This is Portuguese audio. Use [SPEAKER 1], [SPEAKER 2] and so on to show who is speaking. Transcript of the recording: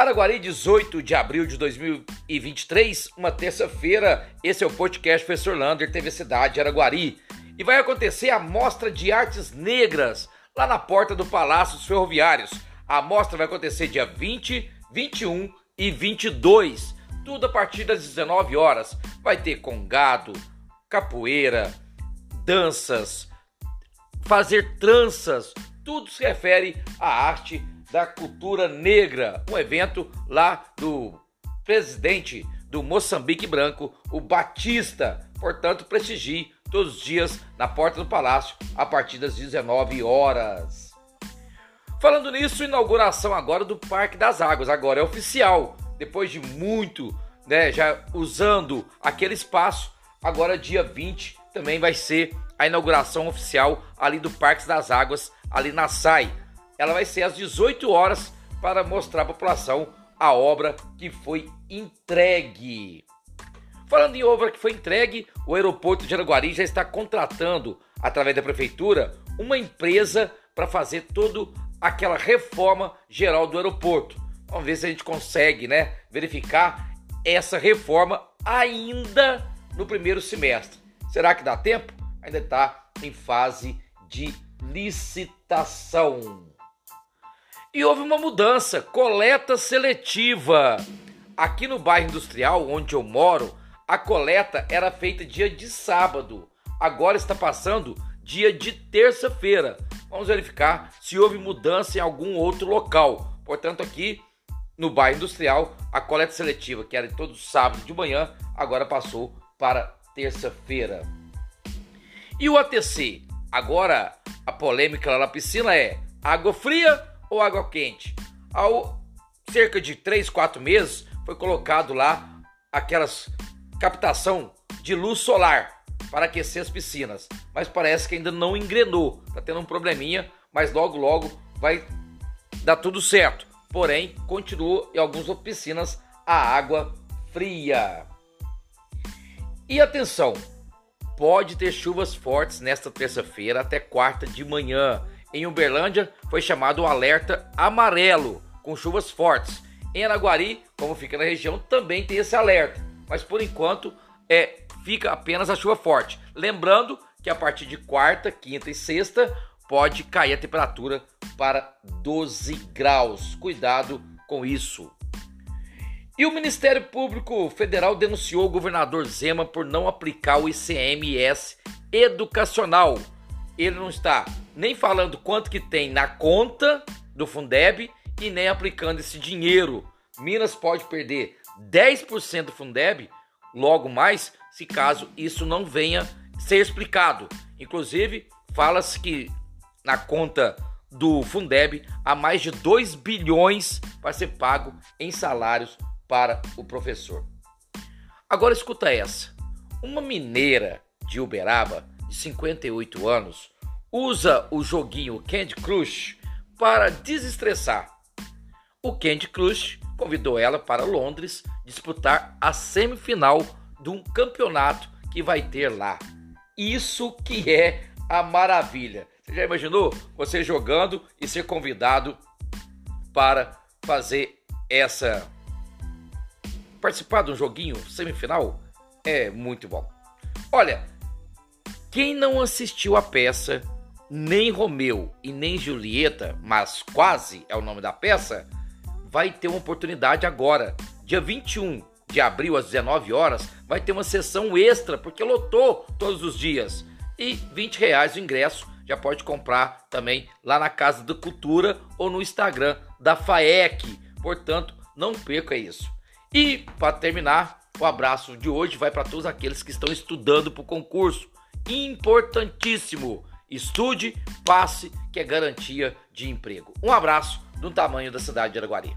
[SPEAKER 1] Araguari, 18 de abril de 2023, uma terça-feira. Esse é o podcast Professor Lander, TV Cidade Araguari. E vai acontecer a Mostra de Artes Negras lá na porta do Palácio dos Ferroviários. A mostra vai acontecer dia 20, 21 e 22, tudo a partir das 19 horas. Vai ter congado, capoeira, danças, fazer tranças, tudo se refere à arte da cultura negra, um evento lá do presidente do Moçambique Branco, o Batista. Portanto, prestigie todos os dias na porta do palácio a partir das 19 horas. Falando nisso, inauguração agora do Parque das Águas, agora é oficial. Depois de muito, né, já usando aquele espaço, agora dia 20 também vai ser a inauguração oficial ali do Parque das Águas, ali na SAI ela vai ser às 18 horas para mostrar à população a obra que foi entregue. Falando em obra que foi entregue, o aeroporto de Araguari já está contratando, através da prefeitura, uma empresa para fazer toda aquela reforma geral do aeroporto. Vamos ver se a gente consegue, né, verificar essa reforma ainda no primeiro semestre. Será que dá tempo? Ainda está em fase de licitação. E houve uma mudança, coleta seletiva. Aqui no bairro industrial onde eu moro, a coleta era feita dia de sábado. Agora está passando dia de terça-feira. Vamos verificar se houve mudança em algum outro local. Portanto, aqui no bairro industrial, a coleta seletiva, que era todo sábado de manhã, agora passou para terça-feira. E o ATC? Agora a polêmica lá na piscina é água fria ou água quente. Ao cerca de 3, 4 meses foi colocado lá aquelas captação de luz solar para aquecer as piscinas, mas parece que ainda não engrenou. Tá tendo um probleminha, mas logo logo vai dar tudo certo. Porém, continua em algumas piscinas a água fria. E atenção, pode ter chuvas fortes nesta terça-feira até quarta de manhã em Uberlândia foi chamado o alerta amarelo, com chuvas fortes. Em Araguari, como fica na região, também tem esse alerta, mas por enquanto é fica apenas a chuva forte. Lembrando que a partir de quarta, quinta e sexta pode cair a temperatura para 12 graus. Cuidado com isso. E o Ministério Público Federal denunciou o governador Zema por não aplicar o ICMS educacional. Ele não está nem falando quanto que tem na conta do Fundeb e nem aplicando esse dinheiro. Minas pode perder 10% do Fundeb, logo mais, se caso isso não venha ser explicado. Inclusive, fala-se que na conta do Fundeb há mais de 2 bilhões para ser pago em salários para o professor. Agora escuta essa. Uma mineira de Uberaba, de 58 anos, usa o joguinho Candy Crush para desestressar. O Candy Crush convidou ela para Londres disputar a semifinal de um campeonato que vai ter lá. Isso que é a maravilha. Você já imaginou você jogando e ser convidado para fazer essa participar de um joguinho semifinal? É muito bom. Olha, quem não assistiu a peça nem Romeu e nem Julieta, mas quase é o nome da peça, vai ter uma oportunidade agora. Dia 21 de abril, às 19 horas, vai ter uma sessão extra, porque lotou todos os dias. E 20 reais o ingresso já pode comprar também lá na Casa da Cultura ou no Instagram da FAEC. Portanto, não perca isso. E para terminar, o abraço de hoje vai para todos aqueles que estão estudando para o concurso. Importantíssimo! Estude, passe, que é garantia de emprego. Um abraço do tamanho da cidade de Araguari.